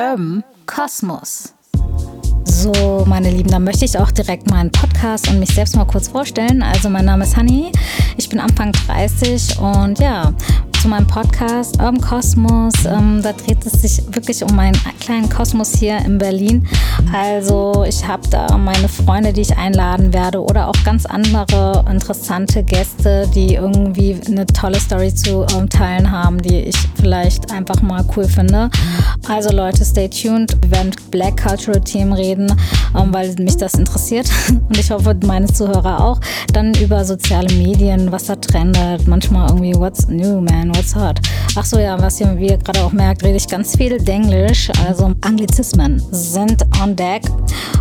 Urban Kosmos. So, meine Lieben, dann möchte ich auch direkt meinen Podcast und mich selbst mal kurz vorstellen. Also, mein Name ist Honey, ich bin Anfang 30 und ja, zu meinem Podcast Urban Kosmos. Ähm, da dreht es sich wirklich um meinen kleinen Kosmos hier in Berlin. Also ich habe da meine Freunde, die ich einladen werde oder auch ganz andere interessante Gäste, die irgendwie eine tolle Story zu ähm, teilen haben, die ich vielleicht einfach mal cool finde. Also Leute, stay tuned. Wir werden Black Cultural Themen reden, ähm, weil mich das interessiert und ich hoffe meine Zuhörer auch. Dann über soziale Medien, was da trendet, manchmal irgendwie What's new, man what's hot. Ach so, ja, was ihr, wie gerade auch merkt, rede ich ganz viel Denglisch, also Anglizismen sind on deck.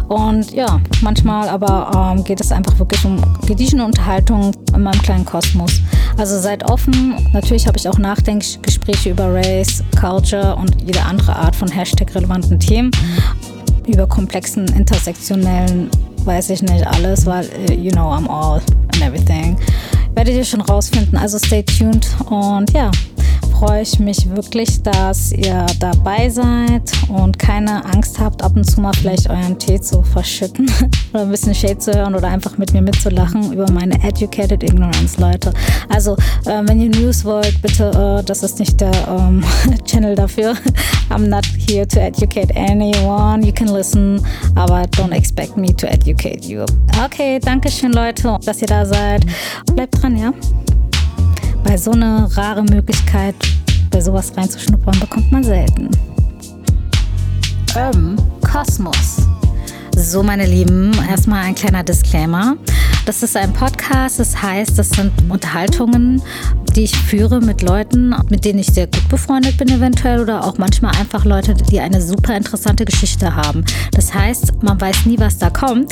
Und ja, manchmal aber ähm, geht es einfach wirklich um gediegene Unterhaltung in meinem kleinen Kosmos. Also seid offen. Natürlich habe ich auch Nachdenkgespräche über Race, Culture und jede andere Art von Hashtag-relevanten Themen. Über komplexen, intersektionellen, weiß ich nicht alles, weil, äh, you know, I'm all and everything werdet ihr schon rausfinden. Also stay tuned und ja, freue ich mich wirklich, dass ihr dabei seid und keine Angst habt, ab und zu mal vielleicht euren Tee zu verschütten oder ein bisschen Shade zu hören oder einfach mit mir mitzulachen über meine Educated Ignorance, Leute. Also, äh, wenn ihr News wollt, bitte, äh, das ist nicht der ähm, Channel dafür. I'm not here to educate anyone. You can listen, aber don't expect me to educate you. Okay, danke schön, Leute, dass ihr da seid. Bleibt dran, ja? Weil so eine rare Möglichkeit, bei sowas reinzuschnuppern, bekommt man selten. Urban Kosmos. So, meine Lieben, erstmal ein kleiner Disclaimer. Das ist ein Podcast, das heißt, das sind Unterhaltungen, die ich führe mit Leuten, mit denen ich sehr gut befreundet bin eventuell oder auch manchmal einfach Leute, die eine super interessante Geschichte haben. Das heißt, man weiß nie, was da kommt.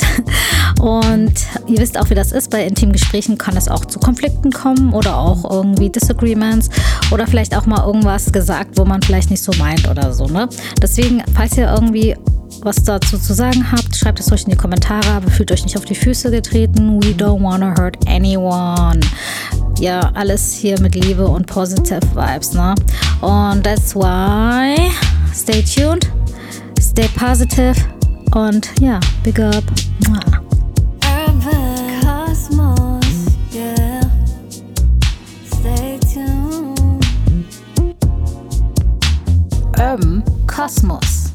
Und ihr wisst auch, wie das ist. Bei intimen Gesprächen kann es auch zu Konflikten kommen oder auch irgendwie Disagreements oder vielleicht auch mal irgendwas gesagt, wo man vielleicht nicht so meint oder so. Ne? Deswegen, falls ihr irgendwie was dazu zu sagen habt, schreibt es euch in die Kommentare, aber fühlt euch nicht auf die Füße getreten. We don't wanna hurt anyone. Ja, alles hier mit Liebe und positive Vibes, ne? Und that's why stay tuned, stay positive und ja, big up. Mwah. Urban Cosmos.